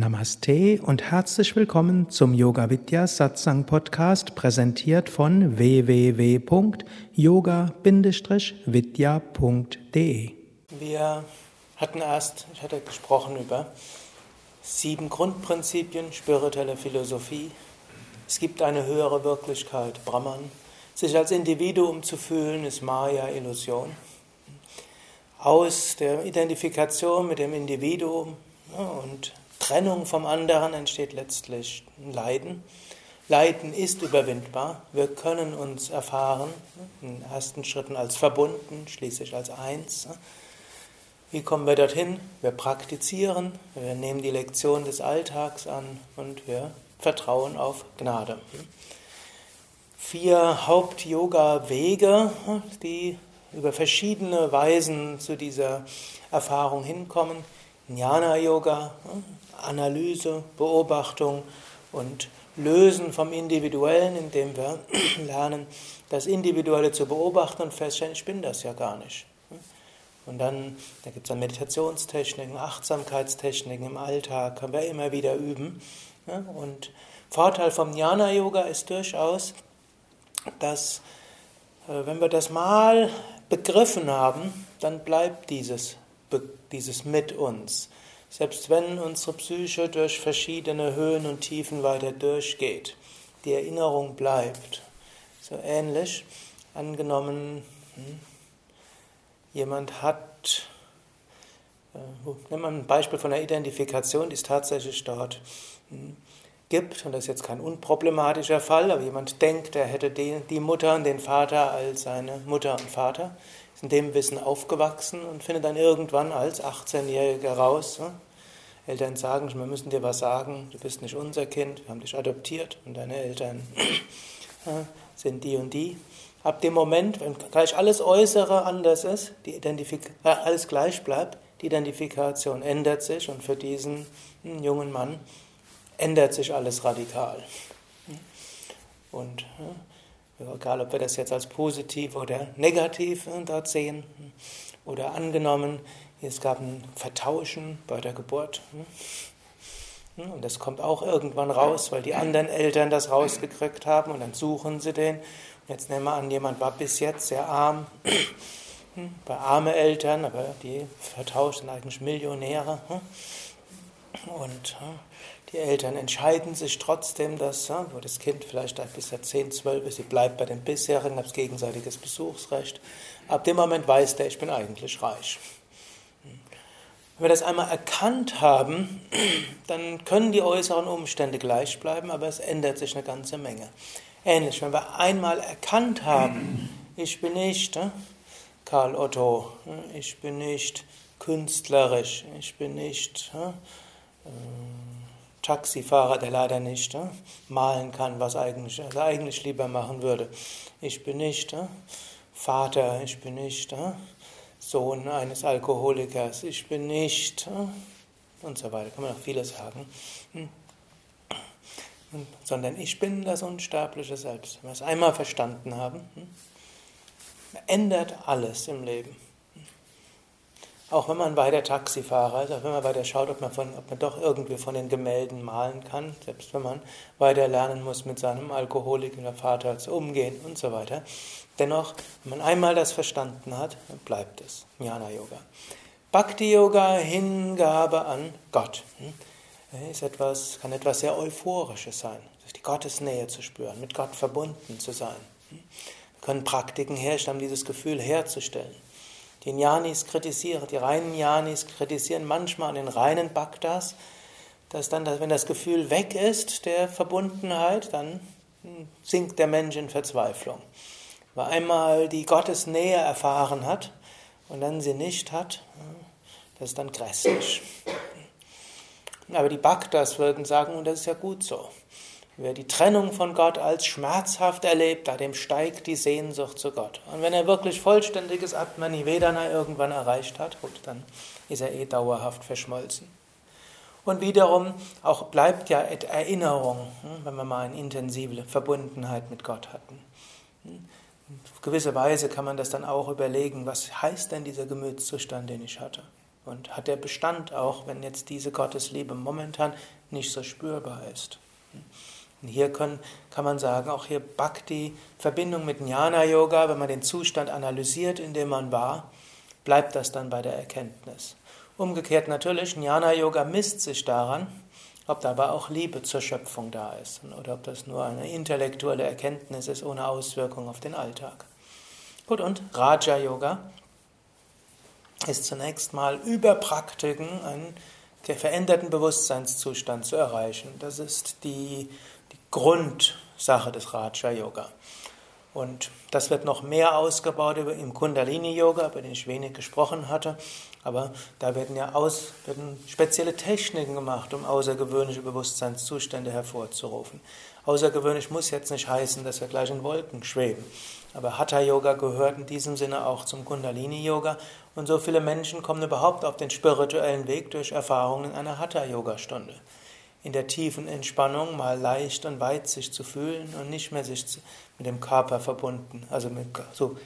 Namaste und herzlich willkommen zum Yoga Vidya Satsang Podcast, präsentiert von www.yoga-vidya.de. Wir hatten erst, ich hatte gesprochen über sieben Grundprinzipien spiritueller Philosophie. Es gibt eine höhere Wirklichkeit, Brahman. Sich als Individuum zu fühlen, ist Maya, Illusion. Aus der Identifikation mit dem Individuum und Trennung vom anderen entsteht letztlich Leiden. Leiden ist überwindbar. Wir können uns erfahren, in ersten Schritten als verbunden, schließlich als eins. Wie kommen wir dorthin? Wir praktizieren, wir nehmen die Lektion des Alltags an und wir vertrauen auf Gnade. Vier Haupt-Yoga-Wege, die über verschiedene Weisen zu dieser Erfahrung hinkommen. Jnana-Yoga, Analyse, Beobachtung und Lösen vom Individuellen, indem wir lernen, das Individuelle zu beobachten und feststellen, ich bin das ja gar nicht. Und dann, da gibt es dann Meditationstechniken, Achtsamkeitstechniken im Alltag, können wir immer wieder üben. Und Vorteil vom Jnana-Yoga ist durchaus, dass äh, wenn wir das mal begriffen haben, dann bleibt dieses, dieses mit uns. Selbst wenn unsere Psyche durch verschiedene Höhen und Tiefen weiter durchgeht, die Erinnerung bleibt. So ähnlich, angenommen, hm, jemand hat, äh, nehmen wir ein Beispiel von der Identifikation, die es tatsächlich dort hm, gibt, und das ist jetzt kein unproblematischer Fall, aber jemand denkt, er hätte die Mutter und den Vater als seine Mutter und Vater, in dem Wissen aufgewachsen und findet dann irgendwann als 18-Jähriger raus? Eltern sagen, wir müssen dir was sagen, du bist nicht unser Kind, wir haben dich adoptiert und deine Eltern sind die und die. Ab dem Moment, wenn gleich alles Äußere anders ist, die Identifik äh, alles gleich bleibt, die Identifikation ändert sich und für diesen hm, jungen Mann ändert sich alles radikal. Und egal, ob wir das jetzt als positiv oder negativ äh, dort sehen oder angenommen, es gab ein Vertauschen bei der Geburt. Und das kommt auch irgendwann raus, weil die anderen Eltern das rausgekriegt haben und dann suchen sie den. Und jetzt nehmen wir an, jemand war bis jetzt sehr arm, bei arme Eltern, aber die vertauscht sind eigentlich Millionäre. Und die Eltern entscheiden sich trotzdem, dass, wo das Kind vielleicht bis er 10, 12 ist, sie bleibt bei den bisherigen, hat gegenseitiges Besuchsrecht. Ab dem Moment weiß der, ich bin eigentlich reich. Wenn wir das einmal erkannt haben, dann können die äußeren Umstände gleich bleiben, aber es ändert sich eine ganze Menge. Ähnlich, wenn wir einmal erkannt haben, ich bin nicht Karl Otto, ich bin nicht künstlerisch, ich bin nicht äh, Taxifahrer, der leider nicht malen kann, was eigentlich, er eigentlich lieber machen würde. Ich bin nicht Vater, ich bin nicht Sohn eines Alkoholikers, ich bin nicht und so weiter, kann man auch vieles sagen. Hm. Sondern ich bin das unsterbliche Selbst. Wenn wir es einmal verstanden haben, hm, ändert alles im Leben. Auch wenn man weiter Taxifahrer ist, auch wenn man weiter schaut, ob man, von, ob man doch irgendwie von den Gemälden malen kann, selbst wenn man weiter lernen muss, mit seinem Alkoholiker Vater zu umgehen und so weiter. Dennoch, wenn man einmal das verstanden hat, dann bleibt es. Jnana Yoga. Bhakti Yoga, Hingabe an Gott, hm, ist etwas, kann etwas sehr Euphorisches sein, die Gottesnähe zu spüren, mit Gott verbunden zu sein. Hm. Wir können Praktiken herstellen, um dieses Gefühl herzustellen. Die Jnanis kritisieren, die reinen Jnanis kritisieren manchmal an den reinen Bhaktas, dass dann, wenn das Gefühl weg ist der Verbundenheit, dann sinkt der Mensch in Verzweiflung. Weil einmal die Gottesnähe erfahren hat und dann sie nicht hat, das ist dann grässlich. Aber die Bhaktas würden sagen, und das ist ja gut so. Wer die Trennung von Gott als schmerzhaft erlebt, da dem steigt die Sehnsucht zu Gott. Und wenn er wirklich vollständiges Atmanivedana irgendwann erreicht hat, gut, dann ist er eh dauerhaft verschmolzen. Und wiederum auch bleibt ja Erinnerung, hm, wenn wir mal eine intensive Verbundenheit mit Gott hatten. Hm, auf gewisse Weise kann man das dann auch überlegen, was heißt denn dieser Gemütszustand, den ich hatte? und hat der Bestand auch, wenn jetzt diese Gottesliebe momentan nicht so spürbar ist. Und hier können, kann man sagen, auch hier Bhakti, Verbindung mit Jnana Yoga, wenn man den Zustand analysiert, in dem man war, bleibt das dann bei der Erkenntnis. Umgekehrt natürlich, Jnana Yoga misst sich daran, ob da aber auch Liebe zur Schöpfung da ist oder ob das nur eine intellektuelle Erkenntnis ist ohne Auswirkung auf den Alltag. Gut, und Raja Yoga ist zunächst mal über Praktiken einen veränderten Bewusstseinszustand zu erreichen. Das ist die Grundsache des Raja Yoga. Und das wird noch mehr ausgebaut im Kundalini Yoga, über den ich wenig gesprochen hatte. Aber da werden ja aus, werden spezielle Techniken gemacht, um außergewöhnliche Bewusstseinszustände hervorzurufen. Außergewöhnlich muss jetzt nicht heißen, dass wir gleich in Wolken schweben. Aber Hatha Yoga gehört in diesem Sinne auch zum Kundalini Yoga. Und so viele Menschen kommen überhaupt auf den spirituellen Weg durch Erfahrungen in einer Hatha Yoga Stunde. In der tiefen Entspannung mal leicht und weit sich zu fühlen und nicht mehr sich mit dem Körper verbunden, also mit, so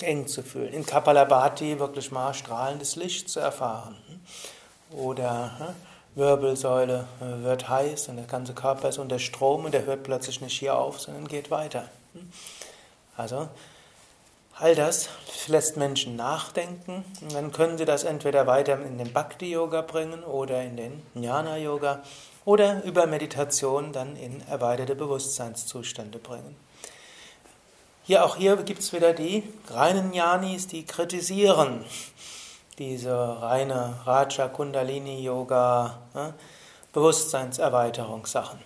eng zu fühlen. In Kapalabhati wirklich mal strahlendes Licht zu erfahren. Oder hm, Wirbelsäule wird heiß und der ganze Körper ist unter Strom und der hört plötzlich nicht hier auf, sondern geht weiter. Also all das lässt Menschen nachdenken und dann können sie das entweder weiter in den Bhakti-Yoga bringen oder in den Jnana-Yoga oder über Meditation dann in erweiterte Bewusstseinszustände bringen. Hier auch hier gibt es wieder die reinen Jnanis, die kritisieren diese reine Raja Kundalini Yoga ne, Bewusstseinserweiterungssachen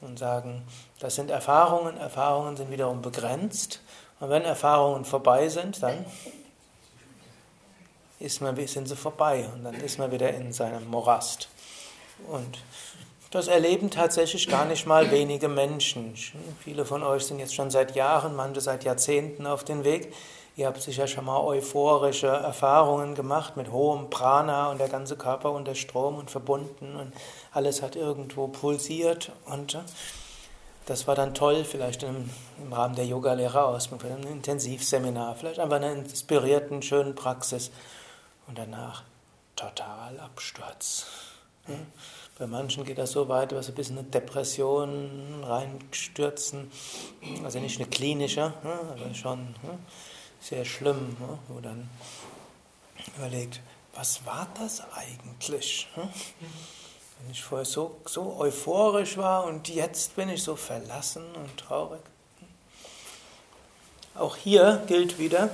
und sagen, das sind Erfahrungen, Erfahrungen sind wiederum begrenzt und wenn Erfahrungen vorbei sind, dann ist man, sind sie vorbei und dann ist man wieder in seinem Morast. Und das erleben tatsächlich gar nicht mal wenige Menschen. Viele von euch sind jetzt schon seit Jahren, manche seit Jahrzehnten auf dem Weg. Ihr habt sicher schon mal euphorische Erfahrungen gemacht mit hohem Prana und der ganze Körper unter Strom und verbunden und alles hat irgendwo pulsiert und äh, das war dann toll, vielleicht im, im Rahmen der Yoga-Lehrerausbildung, vielleicht ein Intensivseminar, vielleicht einfach einer inspirierten, schönen Praxis und danach total Absturz. Hm? Bei manchen geht das so weit, dass sie bis in eine Depression reinstürzen. Also nicht eine klinische, ne, aber schon ne, sehr schlimm, wo dann überlegt, was war das eigentlich? Wenn ich vorher so, so euphorisch war und jetzt bin ich so verlassen und traurig. Auch hier gilt wieder,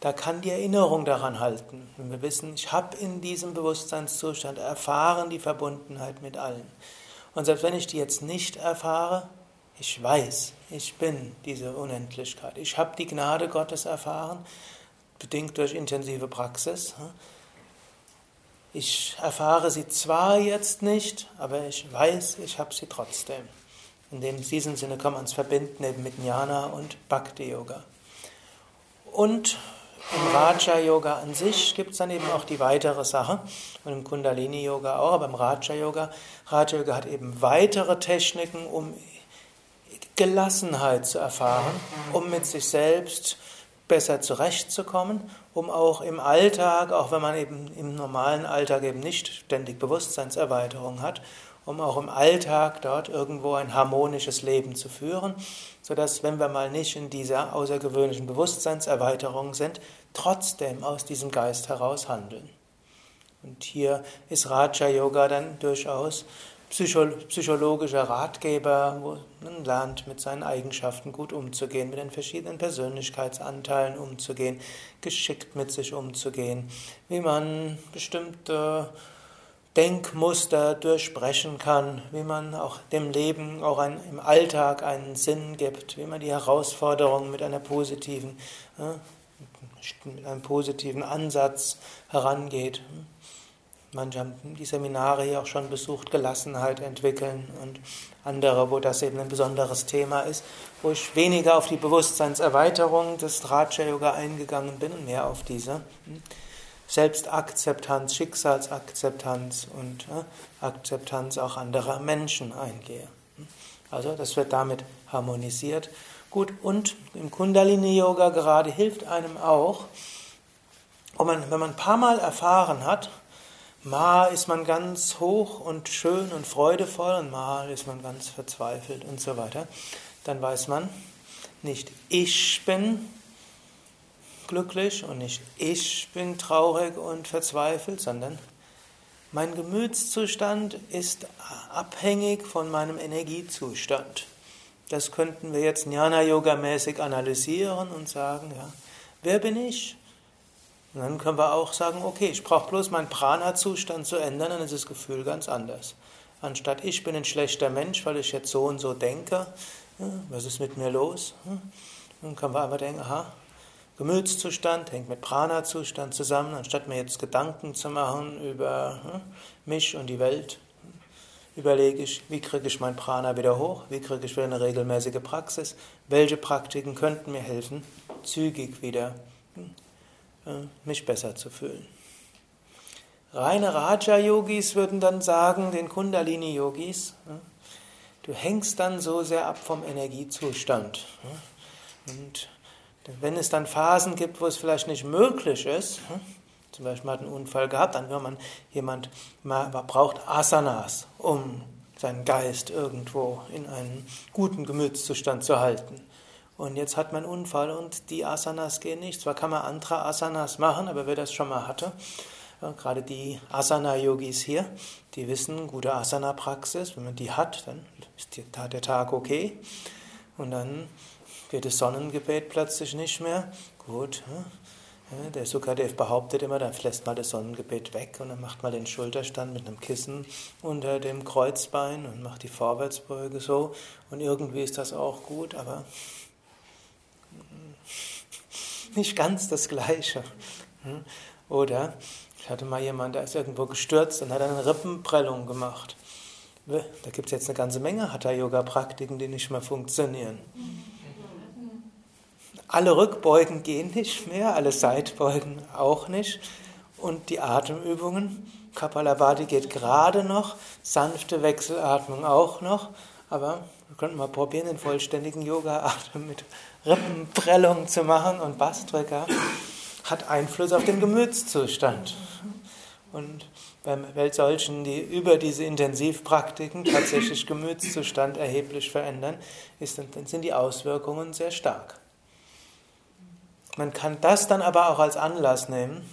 da kann die Erinnerung daran halten. Wenn wir wissen, ich habe in diesem Bewusstseinszustand erfahren die Verbundenheit mit allen. Und selbst wenn ich die jetzt nicht erfahre, ich weiß, ich bin diese Unendlichkeit. Ich habe die Gnade Gottes erfahren, bedingt durch intensive Praxis. Ich erfahre sie zwar jetzt nicht, aber ich weiß, ich habe sie trotzdem. In diesem Sinne kann man es verbinden eben mit Jnana und Bhakti Yoga. Und im Raja Yoga an sich gibt es dann eben auch die weitere Sache. Und im Kundalini Yoga auch, aber im Raja Yoga, Raja Yoga hat eben weitere Techniken, um Gelassenheit zu erfahren, um mit sich selbst besser zurechtzukommen, um auch im Alltag, auch wenn man eben im normalen Alltag eben nicht ständig Bewusstseinserweiterung hat, um auch im Alltag dort irgendwo ein harmonisches Leben zu führen, sodass, wenn wir mal nicht in dieser außergewöhnlichen Bewusstseinserweiterung sind, trotzdem aus diesem Geist heraus handeln. Und hier ist Raja Yoga dann durchaus psychologischer Ratgeber, wo man lernt, mit seinen Eigenschaften gut umzugehen, mit den verschiedenen Persönlichkeitsanteilen umzugehen, geschickt mit sich umzugehen, wie man bestimmte Denkmuster durchbrechen kann, wie man auch dem Leben auch ein, im Alltag einen Sinn gibt, wie man die Herausforderungen mit einer positiven, mit einem positiven Ansatz herangeht. Manche haben die Seminare hier auch schon besucht, Gelassenheit entwickeln und andere, wo das eben ein besonderes Thema ist, wo ich weniger auf die Bewusstseinserweiterung des Raja Yoga eingegangen bin und mehr auf diese Selbstakzeptanz, Schicksalsakzeptanz und äh, Akzeptanz auch anderer Menschen eingehe. Also das wird damit harmonisiert. Gut, und im Kundalini Yoga gerade hilft einem auch, man, wenn man ein paar Mal erfahren hat, mal ist man ganz hoch und schön und freudevoll und mal ist man ganz verzweifelt und so weiter, dann weiß man, nicht ich bin glücklich und nicht ich bin traurig und verzweifelt, sondern mein Gemütszustand ist abhängig von meinem Energiezustand. Das könnten wir jetzt Jnana-Yoga-mäßig analysieren und sagen, ja, wer bin ich? Und dann können wir auch sagen, okay, ich brauche bloß meinen Prana-Zustand zu ändern, dann ist das Gefühl ganz anders. Anstatt ich bin ein schlechter Mensch, weil ich jetzt so und so denke, was ist mit mir los? Dann können wir einfach denken, aha, Gemütszustand hängt mit Prana-Zustand zusammen, anstatt mir jetzt Gedanken zu machen über hm, mich und die Welt, überlege ich, wie kriege ich mein Prana wieder hoch, wie kriege ich wieder eine regelmäßige Praxis, welche Praktiken könnten mir helfen, zügig wieder hm, äh, mich besser zu fühlen. Reine Raja-Yogis würden dann sagen, den Kundalini-Yogis, hm, du hängst dann so sehr ab vom Energiezustand. Und wenn es dann Phasen gibt, wo es vielleicht nicht möglich ist, hm, zum Beispiel man hat einen Unfall gehabt, dann will man jemand man braucht Asanas, um seinen Geist irgendwo in einen guten Gemütszustand zu halten. Und jetzt hat man einen Unfall und die Asanas gehen nicht. Zwar kann man andere Asanas machen, aber wer das schon mal hatte, gerade die Asana-Yogis hier, die wissen, gute Asana-Praxis, wenn man die hat, dann ist der Tag okay. Und dann geht das Sonnengebet plötzlich nicht mehr. Gut, der Sukadev behauptet immer, dann lässt mal das Sonnengebet weg und dann macht man den Schulterstand mit einem Kissen unter dem Kreuzbein und macht die Vorwärtsbeuge so. Und irgendwie ist das auch gut, aber nicht ganz das Gleiche. Oder ich hatte mal jemanden, der ist irgendwo gestürzt und hat eine Rippenprellung gemacht. Da gibt es jetzt eine ganze Menge Hatha-Yoga-Praktiken, die nicht mehr funktionieren. Alle Rückbeugen gehen nicht mehr, alle Seitbeugen auch nicht. Und die Atemübungen, Kapalabhati geht gerade noch, sanfte Wechselatmung auch noch. Aber wir könnten mal probieren, den vollständigen Yoga-Atem mit Rippenprellung zu machen. Und Bastrika hat Einfluss auf den Gemütszustand. Und bei solchen, die über diese Intensivpraktiken tatsächlich Gemütszustand erheblich verändern, ist, sind die Auswirkungen sehr stark. Man kann das dann aber auch als Anlass nehmen.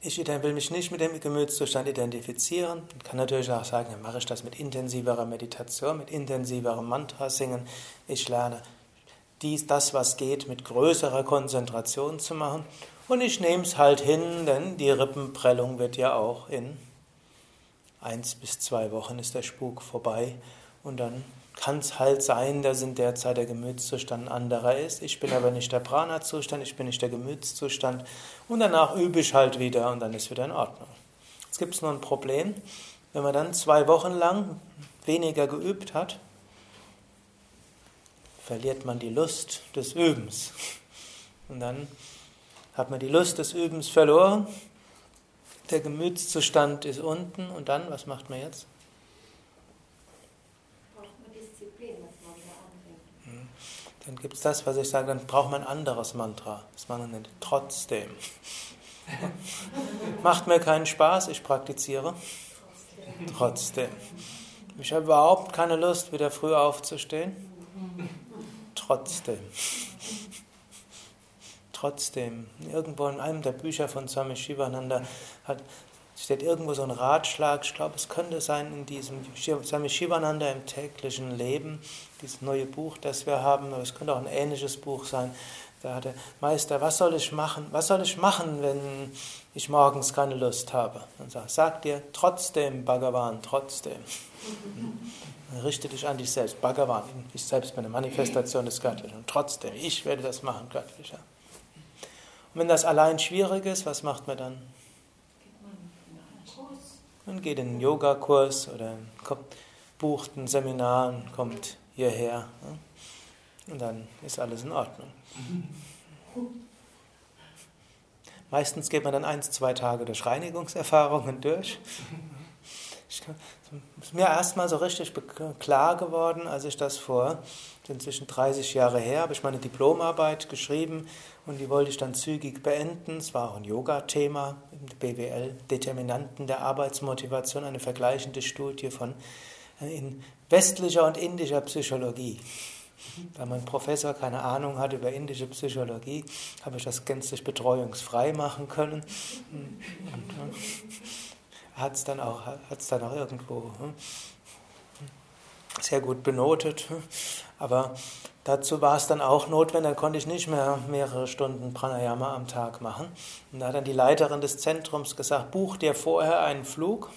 Ich will mich nicht mit dem Gemütszustand identifizieren. Man kann natürlich auch sagen, dann mache ich das mit intensiverer Meditation, mit intensiverem Mantra singen. Ich lerne dies, das, was geht, mit größerer Konzentration zu machen. Und ich nehme es halt hin, denn die Rippenprellung wird ja auch in eins bis zwei Wochen ist der Spuk vorbei. Und dann kann es halt sein, dass in der Zeit der Gemütszustand ein anderer ist. Ich bin aber nicht der Prana-Zustand, ich bin nicht der Gemütszustand. Und danach übe ich halt wieder und dann ist wieder in Ordnung. Jetzt gibt es nur ein Problem. Wenn man dann zwei Wochen lang weniger geübt hat, verliert man die Lust des Übens. Und dann hat man die Lust des Übens verloren. Der Gemütszustand ist unten und dann, was macht man jetzt? Dann gibt es das, was ich sage, dann braucht man ein anderes Mantra. Das man nennt trotzdem. Macht mir keinen Spaß, ich praktiziere. Trotzdem. Ich habe überhaupt keine Lust, wieder früh aufzustehen. Trotzdem. Trotzdem. Irgendwo in einem der Bücher von Swami Shivananda hat, steht irgendwo so ein Ratschlag, ich glaube, es könnte sein in diesem Swami Shivananda im täglichen Leben, dieses neue Buch, das wir haben, aber es könnte auch ein ähnliches Buch sein. Da hat der Meister, was soll ich machen? Was soll ich machen, wenn ich morgens keine Lust habe? Dann sagt, sag dir trotzdem, Bhagavan, trotzdem. Richte dich an dich selbst, Bhagavan. Ich selbst bin eine Manifestation des Göttlichen. Und trotzdem, ich werde das machen, Göttlicher. Und wenn das allein schwierig ist, was macht man dann? Man geht in einen Yogakurs oder bucht ein Seminar und kommt hierher. Und dann ist alles in Ordnung. Meistens geht man dann eins, zwei Tage durch Reinigungserfahrungen durch. Ich, ist mir erstmal so richtig klar geworden, als ich das vor inzwischen 30 Jahre her, habe ich meine Diplomarbeit geschrieben und die wollte ich dann zügig beenden. Es war auch ein Yoga-Thema im BWL, Determinanten der Arbeitsmotivation, eine vergleichende Studie von äh, in westlicher und indischer Psychologie. Da mein Professor keine Ahnung hatte über indische Psychologie, habe ich das gänzlich betreuungsfrei machen können. Und, hat es dann, auch, dann auch irgendwo hm, sehr gut benotet. Aber dazu war es dann auch notwendig, dann konnte ich nicht mehr mehrere Stunden Pranayama am Tag machen. Und da hat dann die Leiterin des Zentrums gesagt, buch dir vorher einen Flug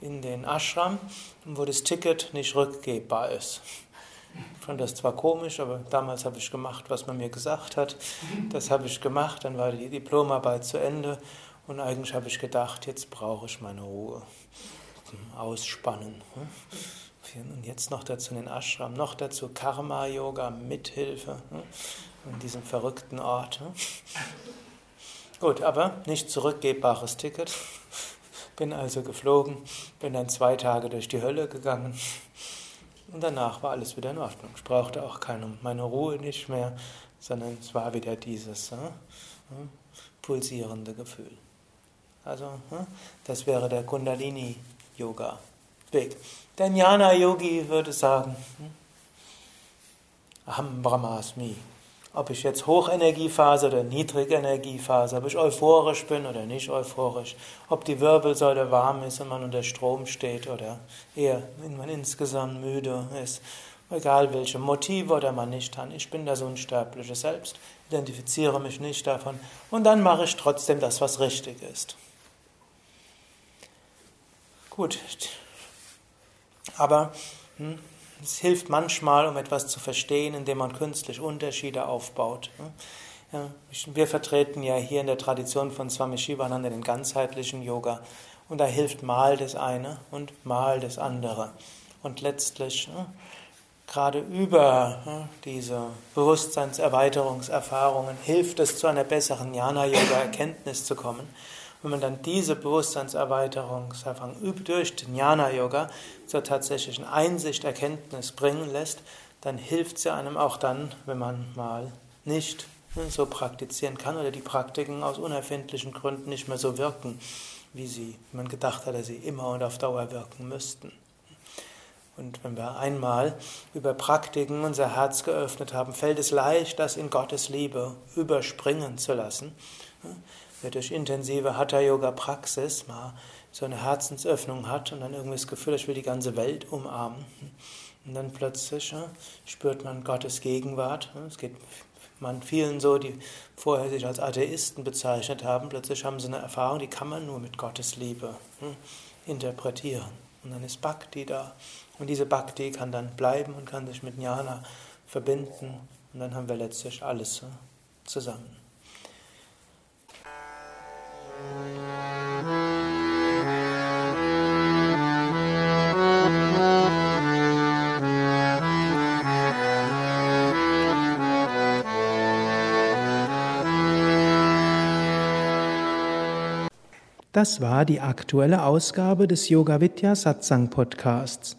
in den Ashram, wo das Ticket nicht rückgebbar ist. Ich fand das zwar komisch, aber damals habe ich gemacht, was man mir gesagt hat. Das habe ich gemacht, dann war die Diplomarbeit zu Ende und eigentlich habe ich gedacht, jetzt brauche ich meine Ruhe. Ausspannen. Und jetzt noch dazu den Ashram, noch dazu Karma-Yoga, Mithilfe in diesem verrückten Ort. Gut, aber nicht zurückgebbares Ticket. Bin also geflogen, bin dann zwei Tage durch die Hölle gegangen und danach war alles wieder in Ordnung. Ich brauchte auch keine, meine Ruhe nicht mehr, sondern es war wieder dieses äh, pulsierende Gefühl. Also, hm, das wäre der Kundalini-Yoga-Weg. Der Jnana-Yogi würde sagen, hm, Aham Brahmasmi. Ob ich jetzt Hochenergiephase oder Niedrigenergiephase, ob ich euphorisch bin oder nicht euphorisch, ob die Wirbelsäule warm ist und man unter Strom steht oder eher, wenn man insgesamt müde ist, egal welche Motive oder man nicht hat. Ich bin das unsterbliche Selbst, identifiziere mich nicht davon und dann mache ich trotzdem das, was richtig ist. Gut, aber hm, es hilft manchmal, um etwas zu verstehen, indem man künstlich Unterschiede aufbaut. Ja, wir vertreten ja hier in der Tradition von Swami Shivananda den ganzheitlichen Yoga und da hilft mal das eine und mal das andere. Und letztlich, hm, gerade über hm, diese Bewusstseinserweiterungserfahrungen, hilft es zu einer besseren Jnana-Yoga-Erkenntnis zu kommen. Wenn man dann diese Bewusstseinserweiterungserfahrung durch den Jnana-Yoga zur tatsächlichen Einsicht, Erkenntnis bringen lässt, dann hilft sie einem auch dann, wenn man mal nicht ne, so praktizieren kann oder die Praktiken aus unerfindlichen Gründen nicht mehr so wirken, wie sie, wie man gedacht hat, dass sie immer und auf Dauer wirken müssten. Und wenn wir einmal über Praktiken unser Herz geöffnet haben, fällt es leicht, das in Gottes Liebe überspringen zu lassen wer durch intensive Hatha-Yoga-Praxis mal so eine Herzensöffnung hat und dann irgendwie das Gefühl, ich will die ganze Welt umarmen. Und dann plötzlich ja, spürt man Gottes Gegenwart. Es geht man vielen so, die vorher sich als Atheisten bezeichnet haben, plötzlich haben sie eine Erfahrung, die kann man nur mit Gottes Liebe hm, interpretieren. Und dann ist Bhakti da. Und diese Bhakti kann dann bleiben und kann sich mit Jnana verbinden. Und dann haben wir letztlich alles hm, zusammen. Das war die aktuelle Ausgabe des Yoga Vidya Satsang Podcasts.